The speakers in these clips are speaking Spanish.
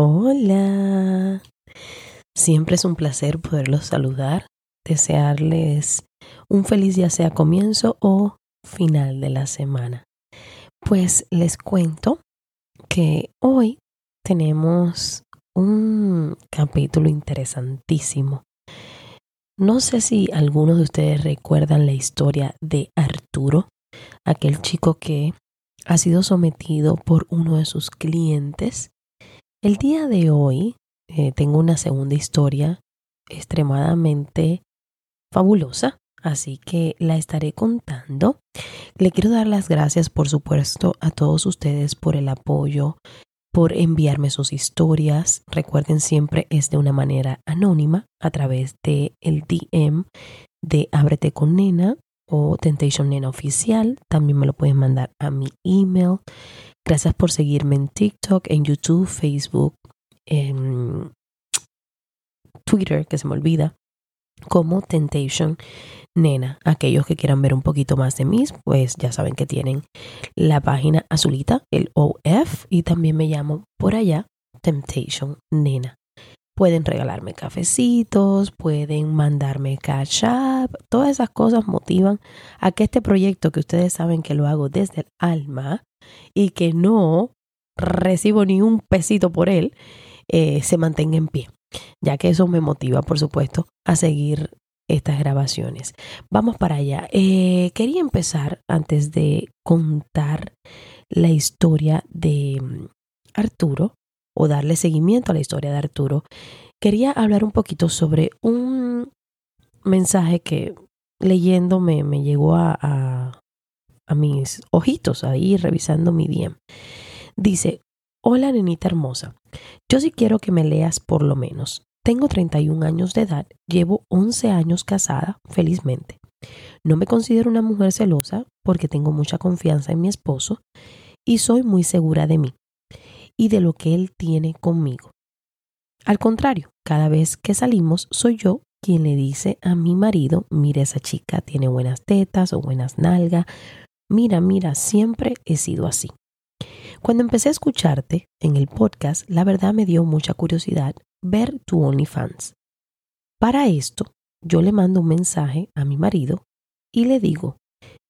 Hola. Siempre es un placer poderlos saludar, desearles un feliz ya sea comienzo o final de la semana. Pues les cuento que hoy tenemos un capítulo interesantísimo. No sé si algunos de ustedes recuerdan la historia de Arturo, aquel chico que ha sido sometido por uno de sus clientes el día de hoy eh, tengo una segunda historia extremadamente fabulosa, así que la estaré contando. Le quiero dar las gracias, por supuesto, a todos ustedes por el apoyo, por enviarme sus historias. Recuerden siempre es de una manera anónima a través de el DM de Ábrete con Nena o Temptation Nena Oficial. También me lo pueden mandar a mi email Gracias por seguirme en TikTok, en YouTube, Facebook, en Twitter, que se me olvida, como Temptation Nena. Aquellos que quieran ver un poquito más de mí, pues ya saben que tienen la página azulita, el OF, y también me llamo por allá Temptation Nena. Pueden regalarme cafecitos, pueden mandarme cash todas esas cosas motivan a que este proyecto que ustedes saben que lo hago desde el alma, y que no recibo ni un pesito por él, eh, se mantenga en pie, ya que eso me motiva, por supuesto, a seguir estas grabaciones. Vamos para allá. Eh, quería empezar antes de contar la historia de mm, Arturo o darle seguimiento a la historia de Arturo. Quería hablar un poquito sobre un mensaje que leyendo me, llegó a, a mis ojitos ahí revisando mi DM. Dice, hola nenita hermosa, yo sí quiero que me leas por lo menos. Tengo 31 años de edad, llevo 11 años casada, felizmente. No me considero una mujer celosa porque tengo mucha confianza en mi esposo y soy muy segura de mí y de lo que él tiene conmigo. Al contrario, cada vez que salimos soy yo quien le dice a mi marido, mira esa chica tiene buenas tetas o buenas nalgas, Mira, mira, siempre he sido así. Cuando empecé a escucharte en el podcast, la verdad me dio mucha curiosidad ver tu OnlyFans. Para esto, yo le mando un mensaje a mi marido y le digo,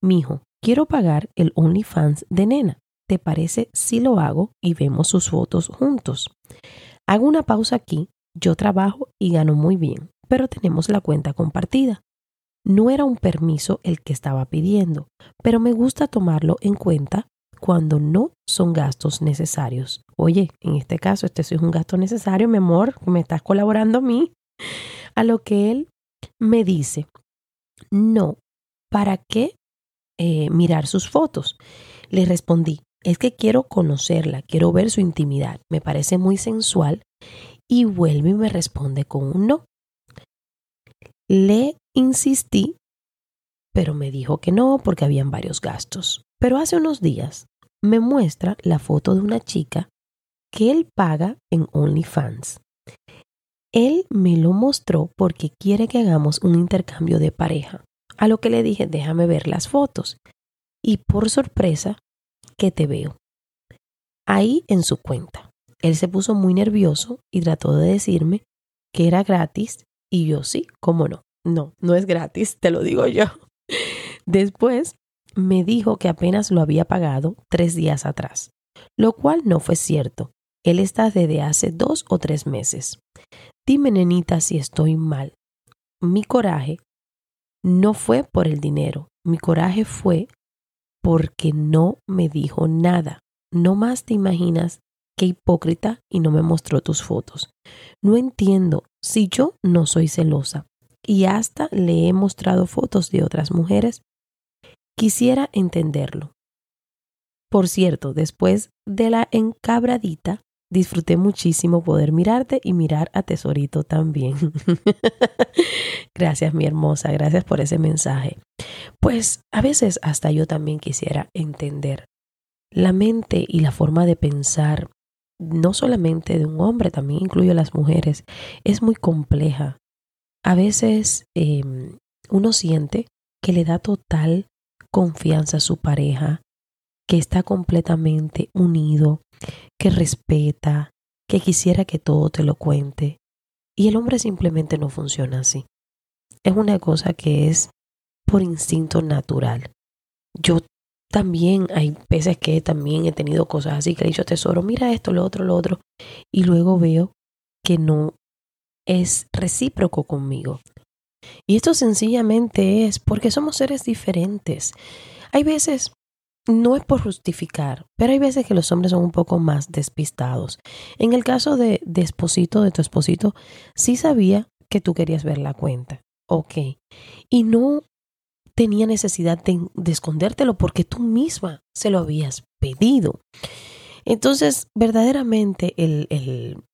mijo, quiero pagar el OnlyFans de nena. ¿Te parece si lo hago y vemos sus fotos juntos? Hago una pausa aquí, yo trabajo y gano muy bien, pero tenemos la cuenta compartida. No era un permiso el que estaba pidiendo, pero me gusta tomarlo en cuenta cuando no son gastos necesarios. Oye, en este caso, este es un gasto necesario, mi amor, me estás colaborando a mí. A lo que él me dice, no, ¿para qué eh, mirar sus fotos? Le respondí, es que quiero conocerla, quiero ver su intimidad, me parece muy sensual. Y vuelve y me responde con un no. Le insistí, pero me dijo que no porque habían varios gastos. Pero hace unos días me muestra la foto de una chica que él paga en OnlyFans. Él me lo mostró porque quiere que hagamos un intercambio de pareja. A lo que le dije, déjame ver las fotos. Y por sorpresa, que te veo. Ahí en su cuenta. Él se puso muy nervioso y trató de decirme que era gratis y yo sí, cómo no. No, no es gratis, te lo digo yo. Después me dijo que apenas lo había pagado tres días atrás, lo cual no fue cierto. Él está desde hace dos o tres meses. Dime, nenita, si estoy mal. Mi coraje no fue por el dinero, mi coraje fue porque no me dijo nada. No más te imaginas qué hipócrita y no me mostró tus fotos. No entiendo si yo no soy celosa y hasta le he mostrado fotos de otras mujeres. Quisiera entenderlo. Por cierto, después de la encabradita, disfruté muchísimo poder mirarte y mirar a Tesorito también. gracias, mi hermosa, gracias por ese mensaje. Pues a veces hasta yo también quisiera entender la mente y la forma de pensar, no solamente de un hombre, también incluyo a las mujeres, es muy compleja. A veces em, uno siente que le da total confianza a su pareja, que está completamente unido, que respeta, que quisiera que todo te lo cuente. Y el hombre simplemente no funciona así. Es una cosa que es por instinto natural. Yo también hay veces que también he tenido cosas así que he dicho, tesoro, mira esto, lo otro, lo otro. Y luego veo que no es recíproco conmigo. Y esto sencillamente es porque somos seres diferentes. Hay veces no es por justificar, pero hay veces que los hombres son un poco más despistados. En el caso de, esposito, de tu esposito, sí sabía que tú querías ver la cuenta. Ok. Y no tenía necesidad de, escondértelo porque tú misma se lo habías pedido. Entonces, verdaderamente el,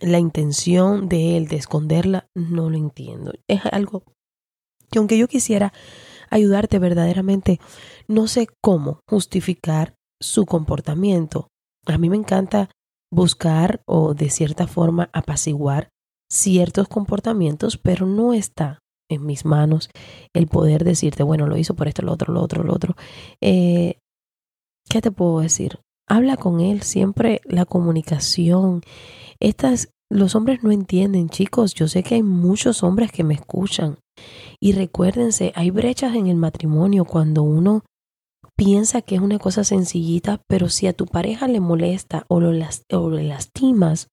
la intención de él de esconderla no lo entiendo. Es algo que aunque yo quisiera ayudarte verdaderamente, no sé cómo justificar su comportamiento. A mí me encanta buscar o de cierta forma apaciguar ciertos comportamientos, pero no está en mis manos el poder decirte, bueno, lo hizo por esto, lo otro, lo otro, lo otro. Eh, ¿Qué te puedo decir? Habla con él, siempre la comunicación. Estas, los hombres no entienden, chicos. Yo sé que hay muchos hombres que me escuchan y recuérdense, hay brechas en el matrimonio cuando uno piensa que es una cosa sencillita, pero si a tu pareja le molesta o, lo le lastimas,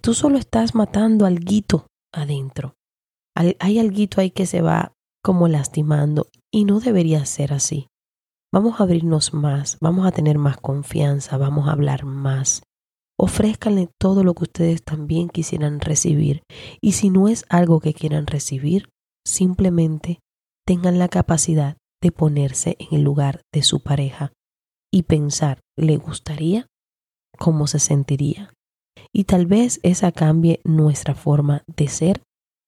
tú solo estás matando al guito adentro. Hay alguito ahí que se va como lastimando y no debería ser así. Vamos a abrirnos más, vamos a tener más confianza, vamos a hablar más. Ofrézcanle todo lo que ustedes también quisieran recibir. Y si no es algo que quieran recibir, simplemente tengan la capacidad de ponerse en el lugar de su pareja y pensar, ¿le gustaría? ¿Cómo se sentiría? Y tal vez esa cambie nuestra forma de ser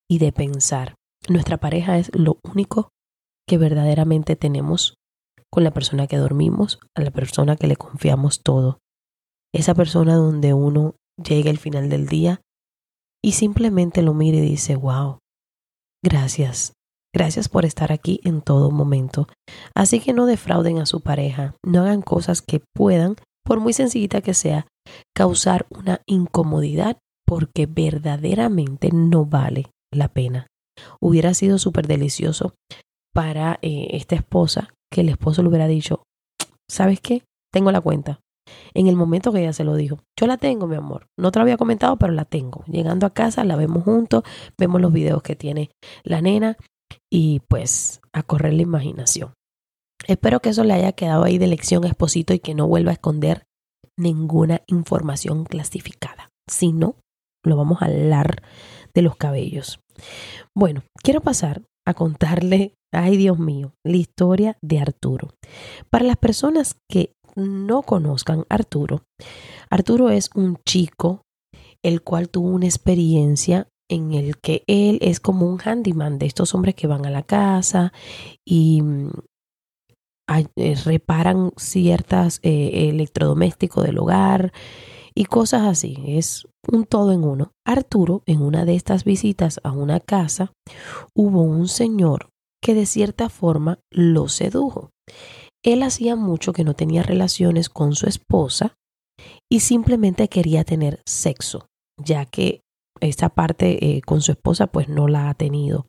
y de pensar. Nuestra pareja es lo único que verdaderamente tenemos con la persona que dormimos, a la persona que le confiamos todo. Esa persona donde uno llega al final del día y simplemente lo mira y dice, wow, Gracias. Gracias por estar aquí en todo momento. Así que no defrauden a su pareja, no hagan cosas que puedan, por muy sencillita que sea, causar una incomodidad porque verdaderamente no vale la pena. Hubiera sido súper delicioso para eh, esta esposa que el esposo le hubiera dicho, ¿sabes qué? Tengo la cuenta en el momento que ella se lo dijo. Yo la tengo, mi amor. No te lo había comentado, pero la tengo. Llegando a casa, la vemos juntos, vemos los videos que tiene la nena y pues a correr la imaginación. Espero que eso le haya quedado ahí de lección a Esposito y que no vuelva a esconder ninguna información clasificada. Si no, lo vamos a hablar de los cabellos. Bueno, quiero pasar a contarle, ay Dios mío, la historia de Arturo. Para las personas que no conozcan Arturo, Arturo es un chico el cual tuvo una experiencia en el que él es como un handyman de estos hombres que van a la casa y mm, eh, reparan ciertas eh, electrodomésticos del hogar y cosas así. Es un todo en uno. Arturo, en una de estas visitas a una casa, hubo un señor que de cierta forma lo sedujo. Él hacía mucho que no tenía relaciones con su esposa y simplemente quería tener sexo, ya que esta parte eh, con su esposa pues no la ha tenido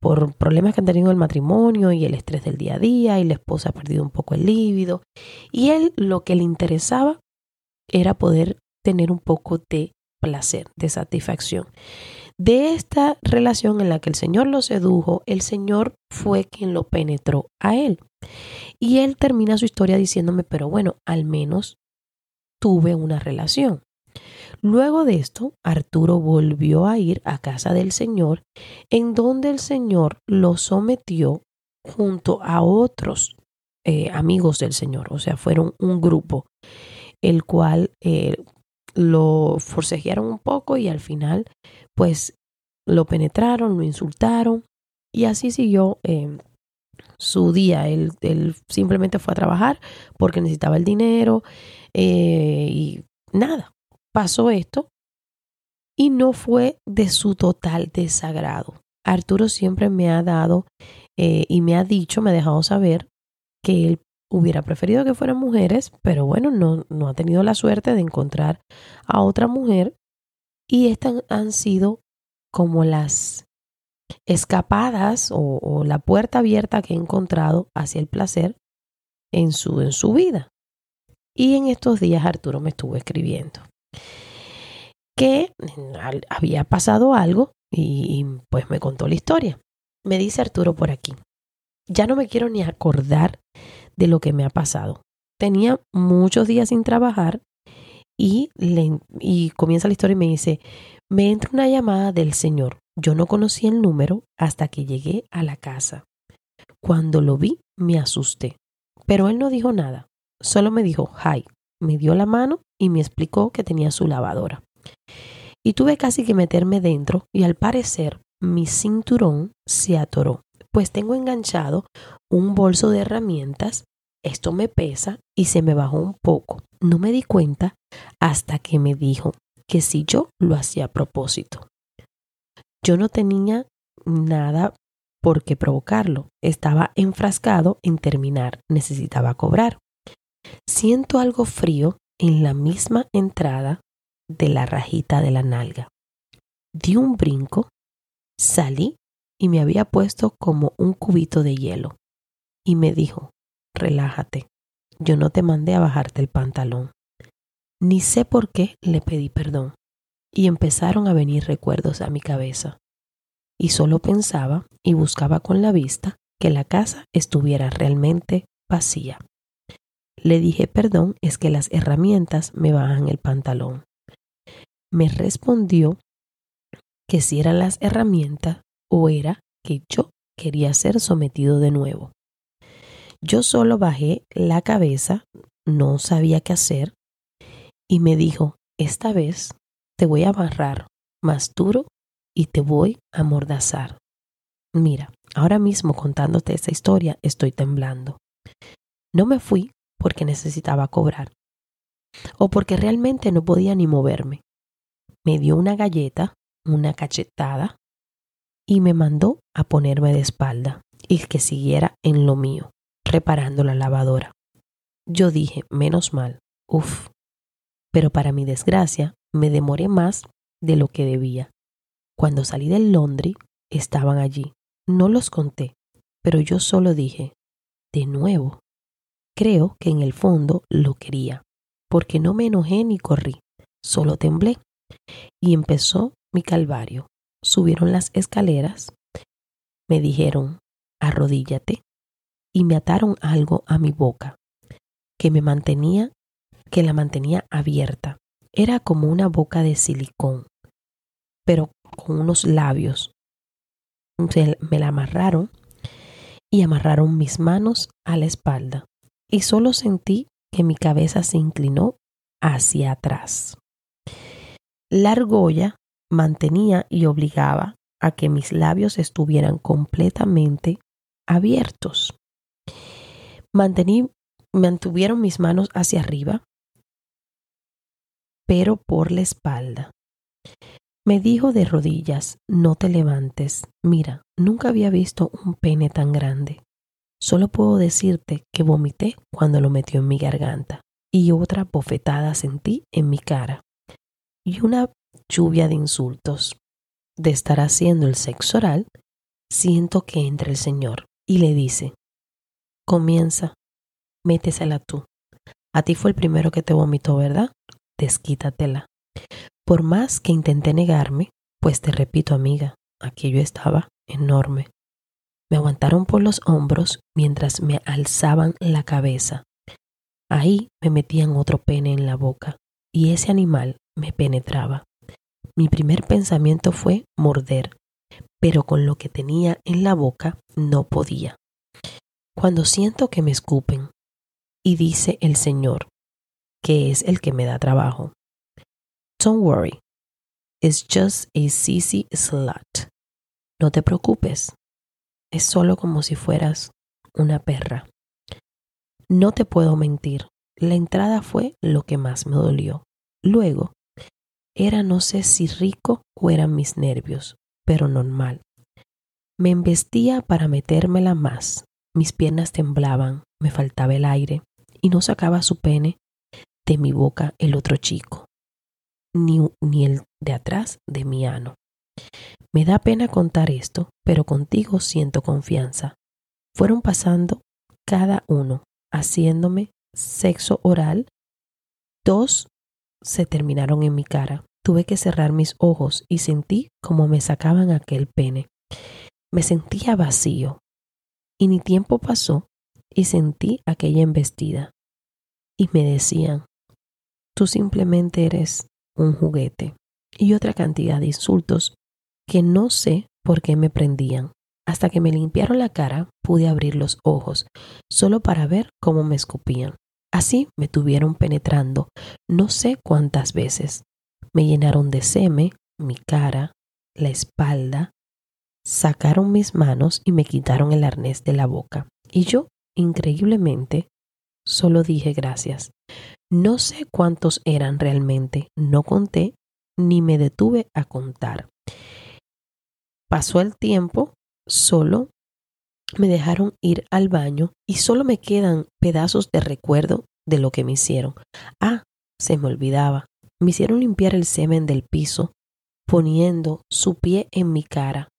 por problemas que han tenido el matrimonio y el estrés del día a día y la esposa ha perdido un poco el líbido y él lo que le interesaba era poder tener un poco de placer, de satisfacción. De esta relación en la que el Señor lo sedujo, el Señor fue quien lo penetró a él. Y él termina su historia diciéndome, pero bueno, al menos tuve una relación. Luego de esto, Arturo volvió a ir a casa del Señor, en donde el Señor lo sometió junto a otros eh, amigos del Señor, o sea, fueron un grupo, el cual eh, lo forcejearon un poco y al final, pues, lo penetraron, lo insultaron y así siguió eh, su día. Él, él, simplemente fue a trabajar porque necesitaba el dinero y nada, pasó esto y no fue de su total desagrado. Arturo siempre me ha dado eh, y me ha dicho, me ha dejado saber que él hubiera preferido que fueran mujeres, pero bueno, no, no ha tenido la suerte de encontrar a otra mujer y estas han sido como las escapadas o, la puerta abierta que he encontrado hacia el placer en su, en su vida. Y en estos días Arturo me estuvo escribiendo que había pasado algo y, pues me contó la historia. Me dice Arturo por aquí, ya no me quiero ni acordar de lo que me ha pasado. Tenía muchos días sin trabajar y, le, y comienza la historia y me dice, me entra una llamada del Señor. Yo no conocí el número hasta que llegué a la casa. Cuando lo vi, me asusté. Pero él no dijo nada. Solo me dijo, hi. Me dio la mano y me explicó que tenía su lavadora y tuve casi que meterme dentro y al parecer mi cinturón se atoró, pues tengo enganchado un bolso de herramientas, esto me pesa y se me bajó un poco. No me di cuenta hasta que me dijo que si yo lo hacía a propósito. Yo no tenía nada por qué provocarlo, estaba enfrascado en terminar, necesitaba cobrar. Siento algo frío en la misma entrada de la rajita de la nalga. Di un brinco, salí y me había puesto como un cubito de hielo. Y me dijo, relájate, yo no te mandé a bajarte el pantalón. Ni sé por qué le pedí perdón. Y empezaron a venir recuerdos a mi cabeza. Y solo pensaba y buscaba con la vista que la casa estuviera realmente vacía. Le dije perdón es que las herramientas me bajan el pantalón me respondió que si eran las herramientas o era que yo quería ser sometido de nuevo. Yo solo bajé la cabeza, no sabía qué hacer, y me dijo, esta vez te voy a amarrar más duro y te voy a mordazar. Mira, ahora mismo contándote esta historia estoy temblando. No me fui porque necesitaba cobrar o porque realmente no podía ni moverme me dio una galleta, una cachetada y me mandó a ponerme de espalda y que siguiera en lo mío, reparando la lavadora. Yo dije, menos mal, uff. Pero para mi desgracia, me demoré más de lo que debía. Cuando salí del Londres, estaban allí. No los conté, pero yo solo dije, de nuevo. Creo que en el fondo lo quería, porque no me enojé ni corrí, solo temblé. Y empezó mi calvario. Subieron las escaleras, me dijeron, arrodíllate, y me ataron algo a mi boca, que me mantenía, que la mantenía abierta. Era como una boca de silicón, pero con unos labios. me la amarraron y amarraron mis manos a la espalda, y solo sentí que mi cabeza se inclinó hacia atrás. La argolla mantenía y obligaba a que mis labios estuvieran completamente abiertos. Mantení, mantuvieron mis manos hacia arriba, pero por la espalda. Me dijo de rodillas, no te levantes. Mira, nunca había visto un pene tan grande. Solo puedo decirte que vomité cuando lo metió en mi garganta y otra bofetada sentí en mi cara y una lluvia de insultos. De estar haciendo el sexo oral, siento que entra el Señor y le dice, comienza, métesela tú. A ti fue el primero que te vomitó, ¿verdad? Desquítatela. Por más que intenté negarme, pues te repito, amiga, aquello estaba enorme. Me aguantaron por los hombros mientras me alzaban la cabeza. Ahí me metían otro pene en la boca y ese animal me penetraba. Mi primer pensamiento fue morder, pero con lo que tenía en la boca no podía. Cuando siento que me escupen y dice el Señor, que es el que me da trabajo. Don't worry, it's just a sissy slut. No te preocupes, es solo como si fueras una perra. No te puedo mentir, la entrada fue lo que más me dolió. Luego, era no sé si rico o eran mis nervios, pero normal. Me embestía para metérmela más. Mis piernas temblaban, me faltaba el aire y no sacaba su pene de mi boca el otro chico, ni, ni el de atrás de mi ano. Me da pena contar esto, pero contigo siento confianza. Fueron pasando cada uno, haciéndome sexo oral. Dos se terminaron en mi cara. Tuve que cerrar mis ojos y sentí como me sacaban aquel pene. Me sentía vacío. Y ni tiempo pasó y sentí aquella embestida. Y me decían, tú simplemente eres un juguete. Y otra cantidad de insultos que no sé por qué me prendían. Hasta que me limpiaron la cara pude abrir los ojos, solo para ver cómo me escupían. Así me tuvieron penetrando no sé cuántas veces. Me llenaron de seme, mi cara, la espalda, sacaron mis manos y me quitaron el arnés de la boca. Y yo, increíblemente, solo dije gracias. No sé cuántos eran realmente, no conté ni me detuve a contar. Pasó el tiempo, solo me dejaron ir al baño y solo me quedan pedazos de recuerdo de lo que me hicieron. Ah, se me olvidaba. Me hicieron limpiar el semen del piso, poniendo su pie en mi cara.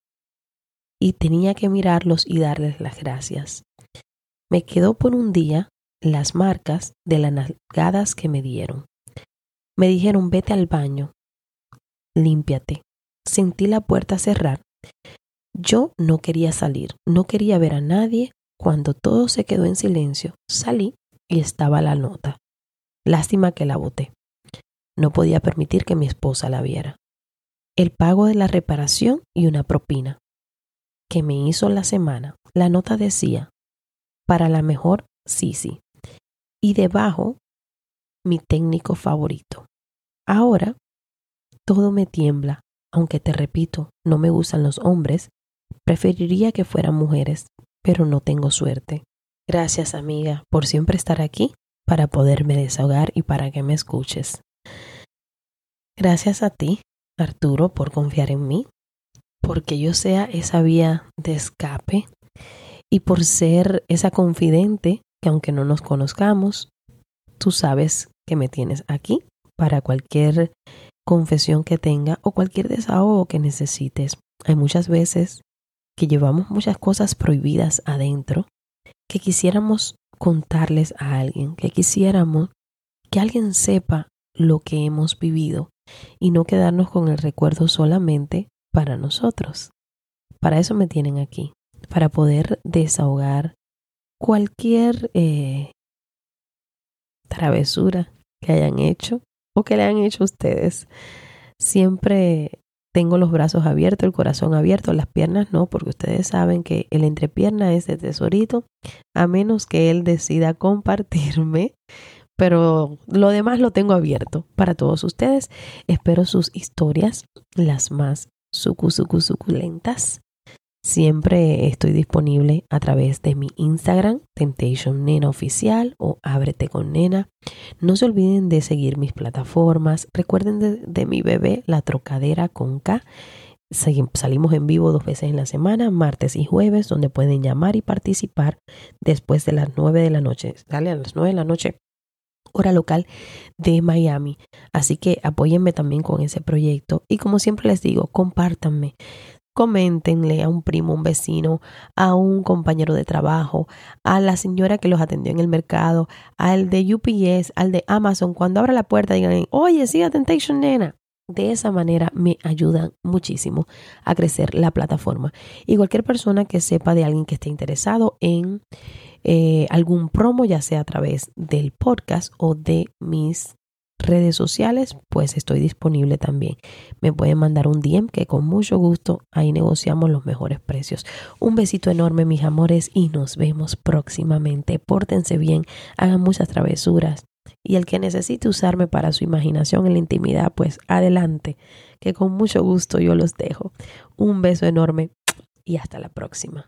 Y tenía que mirarlos y darles las gracias. Me quedó por un día las marcas de las nalgadas que me dieron. Me dijeron, vete al baño, límpiate. Sentí la puerta cerrar yo no quería salir, no quería ver a nadie. Cuando todo se quedó en silencio, salí y estaba la nota. Lástima que la boté. No podía permitir que mi esposa la viera. El pago de la reparación y una propina que me hizo la semana. La nota decía, para la mejor Sisi. Y debajo, mi técnico favorito. Ahora, todo me tiembla aunque te repito, no me gustan los hombres, preferiría que fueran mujeres, pero no tengo suerte. Gracias amiga por siempre estar aquí para poderme desahogar y para que me escuches. Gracias a ti, Arturo, por confiar en mí, porque yo sea esa vía de escape y por ser esa confidente que aunque no nos conozcamos, tú sabes que me tienes aquí para cualquier confesión que tenga o cualquier desahogo que necesites. Hay muchas veces que llevamos muchas cosas prohibidas adentro que quisiéramos contarles a alguien, que quisiéramos que alguien sepa lo que hemos vivido y no quedarnos con el recuerdo solamente para nosotros. Para eso me tienen aquí, para poder desahogar cualquier eh, travesura que hayan hecho o que le han hecho ustedes. Siempre tengo los brazos abiertos, el corazón abierto, las piernas no, porque ustedes saben que el entrepierna es de tesorito, a menos que él decida compartirme. Pero lo demás lo tengo abierto para todos ustedes. Espero sus historias, las más sucu, suculentas, Siempre estoy disponible a través de mi Instagram, Temptation Nena Oficial o Ábrete con Nena. No se olviden de seguir mis plataformas. Recuerden de, mi bebé, La Trocadera con K. Salimos en vivo dos veces en la semana, martes y jueves, donde pueden llamar y participar después de las nueve de la noche. Sale a las nueve de la noche hora local de Miami. Así que apóyenme también con ese proyecto y como siempre les digo, compártanme coméntenle a un primo, un vecino, a un compañero de trabajo, a la señora que los atendió en el mercado, al de UPS, al de Amazon. Cuando abra la puerta digan, oye, sí, Temptation Nena. De esa manera me ayudan muchísimo a crecer la plataforma. Y cualquier persona que sepa de alguien que esté interesado en eh, algún promo, ya sea a través del podcast o de mis redes sociales, pues estoy disponible también. Me pueden mandar un DM que con mucho gusto ahí negociamos los mejores precios. Un besito enorme, mis amores, y nos vemos próximamente. Pórtense bien, hagan muchas travesuras. Y el que necesite usarme para su imaginación en la intimidad, pues adelante, que con mucho gusto yo los dejo. Un beso enorme y hasta la próxima.